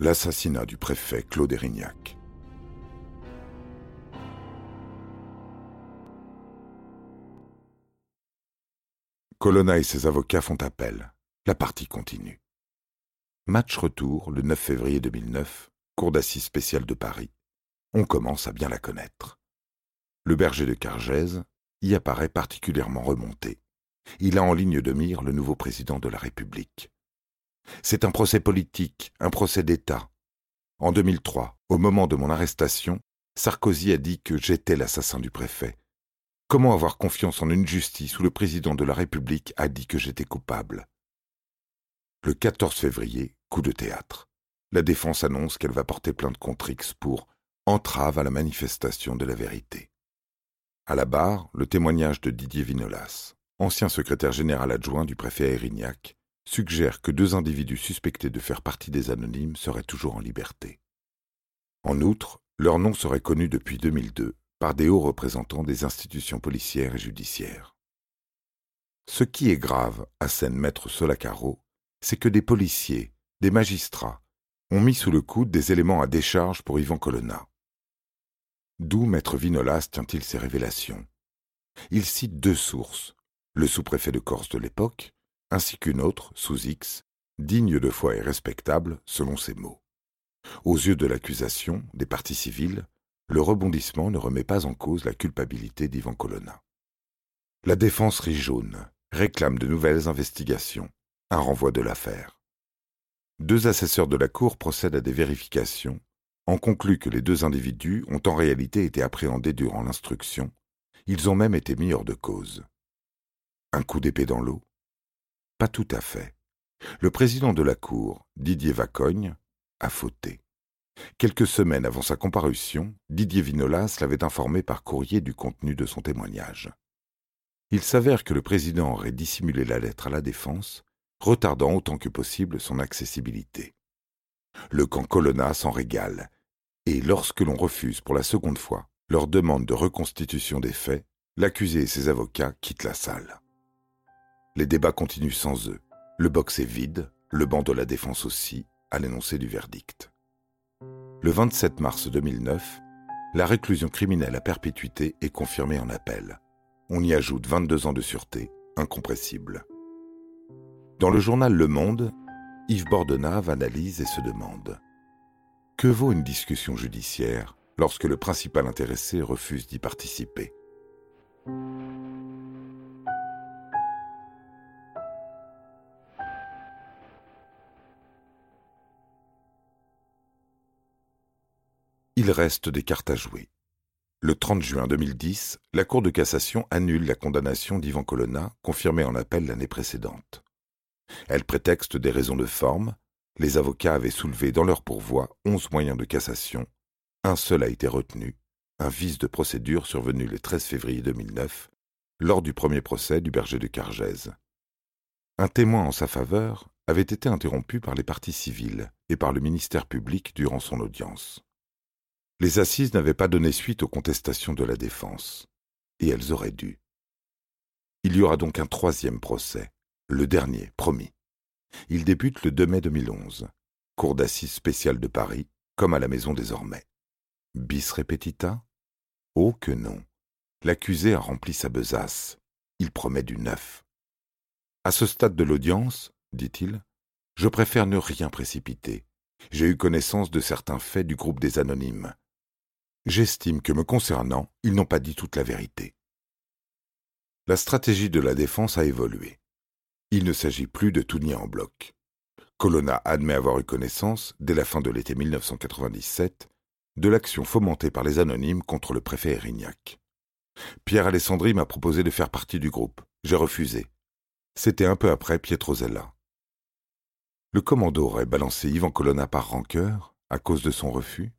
L'assassinat du préfet Claude Erignac. Colonna et ses avocats font appel. La partie continue. Match retour le 9 février 2009, cour d'assises spéciale de Paris. On commence à bien la connaître. Le berger de Cargèse y apparaît particulièrement remonté. Il a en ligne de mire le nouveau président de la République. C'est un procès politique, un procès d'État. En 2003, au moment de mon arrestation, Sarkozy a dit que j'étais l'assassin du préfet. Comment avoir confiance en une justice où le président de la République a dit que j'étais coupable? Le 14 février, coup de théâtre. La défense annonce qu'elle va porter plainte contre X pour entrave à la manifestation de la vérité. À la barre, le témoignage de Didier Vinolas, ancien secrétaire général adjoint du préfet Erignac, suggère que deux individus suspectés de faire partie des anonymes seraient toujours en liberté. En outre, leur nom serait connu depuis 2002 par des hauts représentants des institutions policières et judiciaires. Ce qui est grave, à scène maître Solacaro, c'est que des policiers, des magistrats, ont mis sous le coude des éléments à décharge pour Yvan Colonna. D'où maître Vinolas tient-il ses révélations? Il cite deux sources, le sous-préfet de Corse de l'époque, ainsi qu'une autre, sous X, digne de foi et respectable, selon ses mots. Aux yeux de l'accusation, des parties civiles, le rebondissement ne remet pas en cause la culpabilité d'Ivan Colonna. La défense rit jaune, réclame de nouvelles investigations, un renvoi de l'affaire. Deux assesseurs de la Cour procèdent à des vérifications, en concluent que les deux individus ont en réalité été appréhendés durant l'instruction, ils ont même été mis hors de cause. Un coup d'épée dans l'eau pas tout à fait. Le président de la Cour, Didier Vacogne, a fauté. Quelques semaines avant sa comparution, Didier Vinolas l'avait informé par courrier du contenu de son témoignage. Il s'avère que le président aurait dissimulé la lettre à la défense, retardant autant que possible son accessibilité. Le camp Colonna s'en régale, et lorsque l'on refuse pour la seconde fois leur demande de reconstitution des faits, l'accusé et ses avocats quittent la salle. Les débats continuent sans eux. Le box est vide, le banc de la défense aussi, à l'énoncé du verdict. Le 27 mars 2009, la réclusion criminelle à perpétuité est confirmée en appel. On y ajoute 22 ans de sûreté, incompressible. Dans le journal Le Monde, Yves Bordenave analyse et se demande Que vaut une discussion judiciaire lorsque le principal intéressé refuse d'y participer? Il reste des cartes à jouer. Le 30 juin 2010, la Cour de cassation annule la condamnation d'Ivan Colonna, confirmée en appel l'année précédente. Elle prétexte des raisons de forme. Les avocats avaient soulevé dans leur pourvoi onze moyens de cassation. Un seul a été retenu, un vice de procédure survenu le 13 février 2009, lors du premier procès du berger de Cargèse. Un témoin en sa faveur avait été interrompu par les parties civiles et par le ministère public durant son audience. Les assises n'avaient pas donné suite aux contestations de la défense, et elles auraient dû. Il y aura donc un troisième procès, le dernier, promis. Il débute le 2 mai 2011, cour d'assises spéciale de Paris, comme à la maison désormais. Bis repetita? Oh que non. L'accusé a rempli sa besace. Il promet du neuf. À ce stade de l'audience, dit-il, je préfère ne rien précipiter. J'ai eu connaissance de certains faits du groupe des anonymes. J'estime que me concernant, ils n'ont pas dit toute la vérité. La stratégie de la défense a évolué. Il ne s'agit plus de tout nier en bloc. Colonna admet avoir eu connaissance, dès la fin de l'été 1997, de l'action fomentée par les anonymes contre le préfet Erignac. Pierre Alessandri m'a proposé de faire partie du groupe. J'ai refusé. C'était un peu après Pietrozella. Le commando aurait balancé Yvan Colonna par rancœur, à cause de son refus,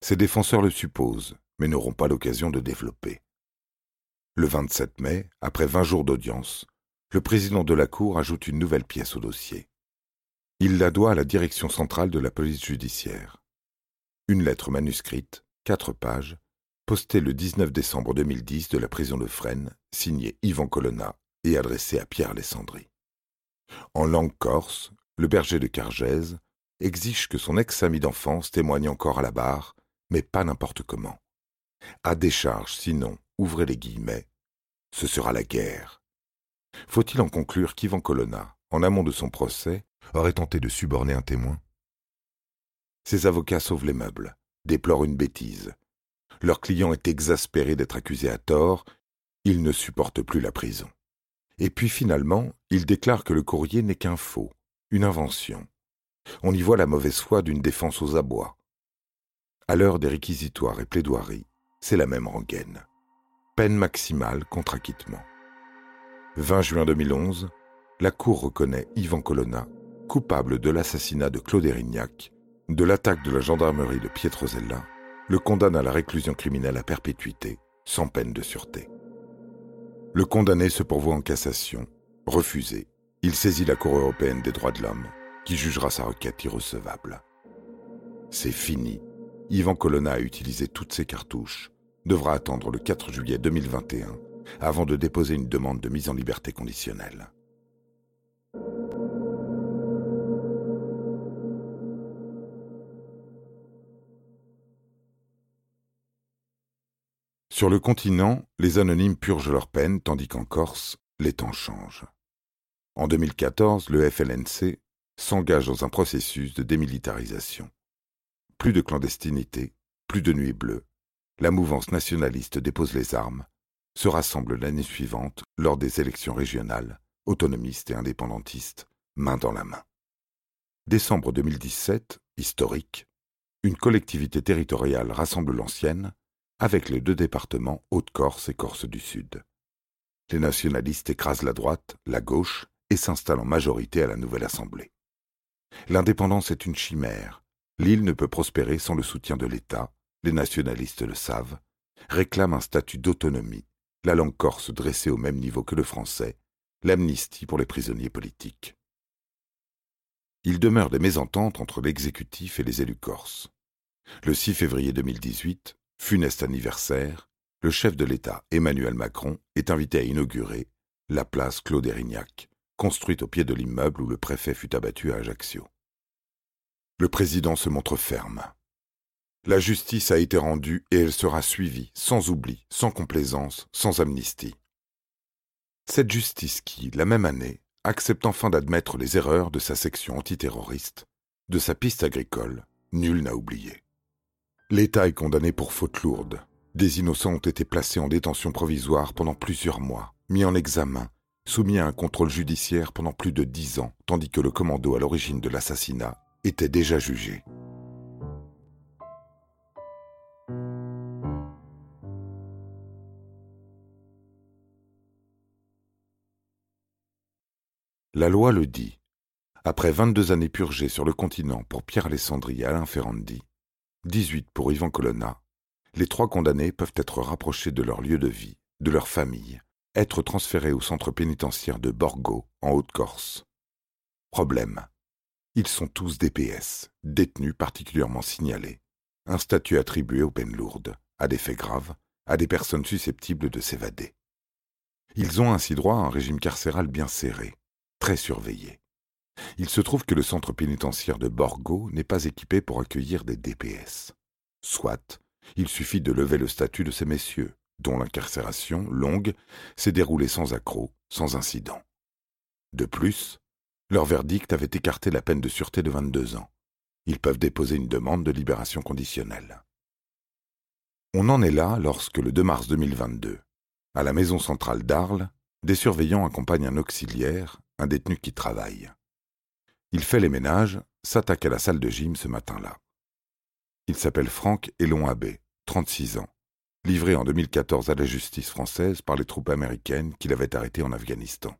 ses défenseurs le supposent, mais n'auront pas l'occasion de développer. Le 27 mai, après vingt jours d'audience, le président de la Cour ajoute une nouvelle pièce au dossier. Il la doit à la direction centrale de la police judiciaire. Une lettre manuscrite, quatre pages, postée le 19 décembre 2010 de la prison de Fresnes, signée Yvan Colonna et adressée à Pierre Alessandri. En langue corse, le berger de Cargèse exige que son ex-ami d'enfance témoigne encore à la barre, mais pas n'importe comment. À décharge, sinon, ouvrez les guillemets, ce sera la guerre. Faut-il en conclure qu'Ivan Colonna, en amont de son procès, aurait tenté de suborner un témoin? Ses avocats sauvent les meubles, déplorent une bêtise. Leur client est exaspéré d'être accusé à tort, il ne supporte plus la prison. Et puis finalement, il déclare que le courrier n'est qu'un faux, une invention. On y voit la mauvaise foi d'une défense aux abois. À l'heure des réquisitoires et plaidoiries, c'est la même rengaine. Peine maximale contre acquittement. 20 juin 2011, la Cour reconnaît Yvan Colonna coupable de l'assassinat de Claude Erignac, de l'attaque de la gendarmerie de Pietrozella, le condamne à la réclusion criminelle à perpétuité, sans peine de sûreté. Le condamné se pourvoit en cassation, refusé. Il saisit la Cour européenne des droits de l'homme, qui jugera sa requête irrecevable. C'est fini. Yvan Colonna a utilisé toutes ses cartouches, devra attendre le 4 juillet 2021 avant de déposer une demande de mise en liberté conditionnelle. Sur le continent, les anonymes purgent leur peine, tandis qu'en Corse, les temps changent. En 2014, le FLNC s'engage dans un processus de démilitarisation. Plus de clandestinité, plus de nuit bleue. La mouvance nationaliste dépose les armes, se rassemble l'année suivante lors des élections régionales, autonomistes et indépendantistes, main dans la main. Décembre 2017, historique, une collectivité territoriale rassemble l'ancienne, avec les deux départements Haute-Corse et Corse du Sud. Les nationalistes écrasent la droite, la gauche, et s'installent en majorité à la nouvelle Assemblée. L'indépendance est une chimère. L'île ne peut prospérer sans le soutien de l'État, les nationalistes le savent, réclament un statut d'autonomie, la langue corse dressée au même niveau que le français, l'amnistie pour les prisonniers politiques. Il demeure des mésententes entre l'exécutif et les élus corses. Le 6 février 2018, funeste anniversaire, le chef de l'État, Emmanuel Macron, est invité à inaugurer la place Claude Erignac, construite au pied de l'immeuble où le préfet fut abattu à Ajaccio. Le président se montre ferme. La justice a été rendue et elle sera suivie, sans oubli, sans complaisance, sans amnistie. Cette justice qui, la même année, accepte enfin d'admettre les erreurs de sa section antiterroriste, de sa piste agricole, nul n'a oublié. L'État est condamné pour faute lourde. Des innocents ont été placés en détention provisoire pendant plusieurs mois, mis en examen, soumis à un contrôle judiciaire pendant plus de dix ans, tandis que le commando à l'origine de l'assassinat était déjà jugé. La loi le dit. Après 22 années purgées sur le continent pour Pierre Alessandri et Alain Ferrandi, 18 pour Yvan Colonna, les trois condamnés peuvent être rapprochés de leur lieu de vie, de leur famille, être transférés au centre pénitentiaire de Borgo, en Haute-Corse. Problème. Ils sont tous DPS, détenus particulièrement signalés, un statut attribué aux peines lourdes, à des faits graves, à des personnes susceptibles de s'évader. Ils ont ainsi droit à un régime carcéral bien serré, très surveillé. Il se trouve que le centre pénitentiaire de Borgo n'est pas équipé pour accueillir des DPS. Soit, il suffit de lever le statut de ces messieurs, dont l'incarcération, longue, s'est déroulée sans accroc, sans incident. De plus, leur verdict avait écarté la peine de sûreté de 22 ans. Ils peuvent déposer une demande de libération conditionnelle. On en est là lorsque le 2 mars 2022, à la maison centrale d'Arles, des surveillants accompagnent un auxiliaire, un détenu qui travaille. Il fait les ménages, s'attaque à la salle de gym ce matin-là. Il s'appelle Franck Elon Abbé, 36 ans, livré en 2014 à la justice française par les troupes américaines qu'il avait arrêté en Afghanistan.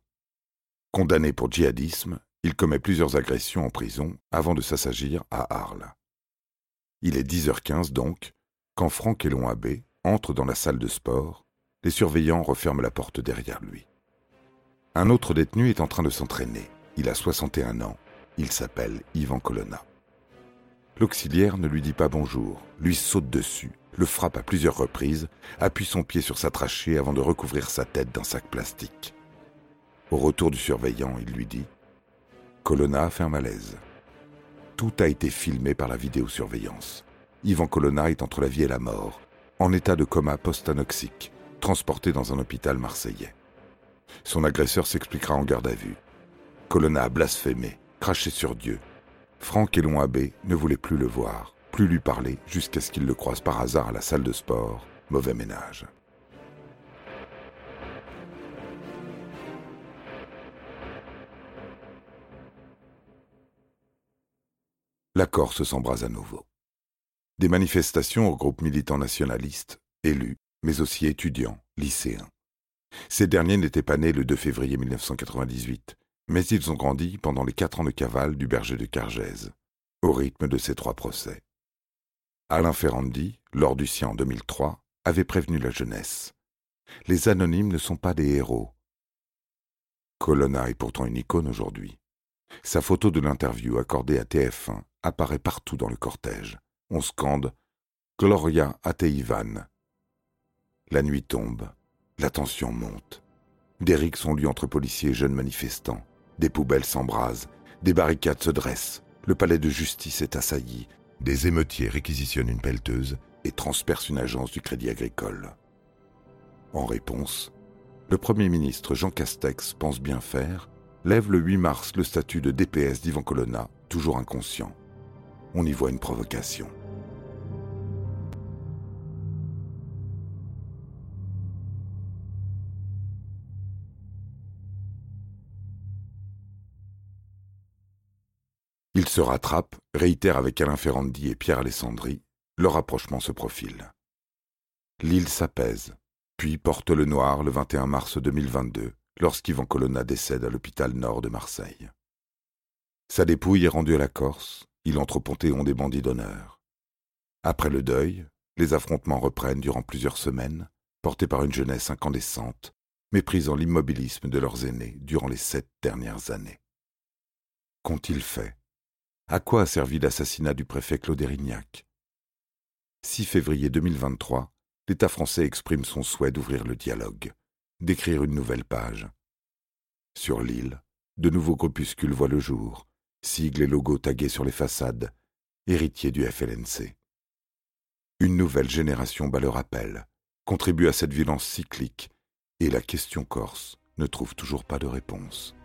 Condamné pour djihadisme, il commet plusieurs agressions en prison avant de s'assagir à Arles. Il est 10h15 donc, quand Franck Elon Abbé entre dans la salle de sport, les surveillants referment la porte derrière lui. Un autre détenu est en train de s'entraîner. Il a 61 ans il s'appelle Yvan Colonna. L'auxiliaire ne lui dit pas bonjour, lui saute dessus, le frappe à plusieurs reprises, appuie son pied sur sa trachée avant de recouvrir sa tête d'un sac plastique. Au retour du surveillant, il lui dit Colonna a fait un malaise. Tout a été filmé par la vidéosurveillance. Yvan Colonna est entre la vie et la mort, en état de coma post-anoxique, transporté dans un hôpital marseillais. Son agresseur s'expliquera en garde à vue. Colonna a blasphémé, craché sur Dieu. Franck et Abbé ne voulaient plus le voir, plus lui parler, jusqu'à ce qu'il le croise par hasard à la salle de sport. Mauvais ménage. La Corse s'embrase à nouveau. Des manifestations au groupe militants nationalistes, élus, mais aussi étudiants, lycéens. Ces derniers n'étaient pas nés le 2 février 1998, mais ils ont grandi pendant les quatre ans de cavale du berger de Cargèse, au rythme de ces trois procès. Alain Ferrandi, lors du sien en 2003, avait prévenu la jeunesse. Les anonymes ne sont pas des héros. Colonna est pourtant une icône aujourd'hui. Sa photo de l'interview accordée à TF1 apparaît partout dans le cortège. On scande Gloria Ateivan. La nuit tombe, la tension monte. Des rixes sont lues entre policiers et jeunes manifestants. Des poubelles s'embrasent, des barricades se dressent. Le palais de justice est assailli. Des émeutiers réquisitionnent une pelleteuse et transpercent une agence du Crédit Agricole. En réponse, le Premier ministre Jean Castex pense bien faire, lève le 8 mars le statut de DPS d'Ivan Colonna, toujours inconscient. On y voit une provocation. Il se rattrape, réitère avec Alain Ferrandi et Pierre Alessandri, leur rapprochement se profile. L'île s'apaise, puis porte le noir le 21 mars 2022, lorsqu'Yvan Colonna décède à l'hôpital nord de Marseille. Sa dépouille est rendue à la Corse, il entre au des bandits d'honneur. Après le deuil, les affrontements reprennent durant plusieurs semaines, portés par une jeunesse incandescente, méprisant l'immobilisme de leurs aînés durant les sept dernières années. Qu'ont-ils fait? À quoi a servi l'assassinat du préfet Claude Erignac? 6 février 2023, l'État français exprime son souhait d'ouvrir le dialogue, d'écrire une nouvelle page. Sur l'île, de nouveaux groupuscules voient le jour, sigles et logos tagués sur les façades, héritiers du FLNC. Une nouvelle génération bat le rappel, contribue à cette violence cyclique, et la question corse ne trouve toujours pas de réponse.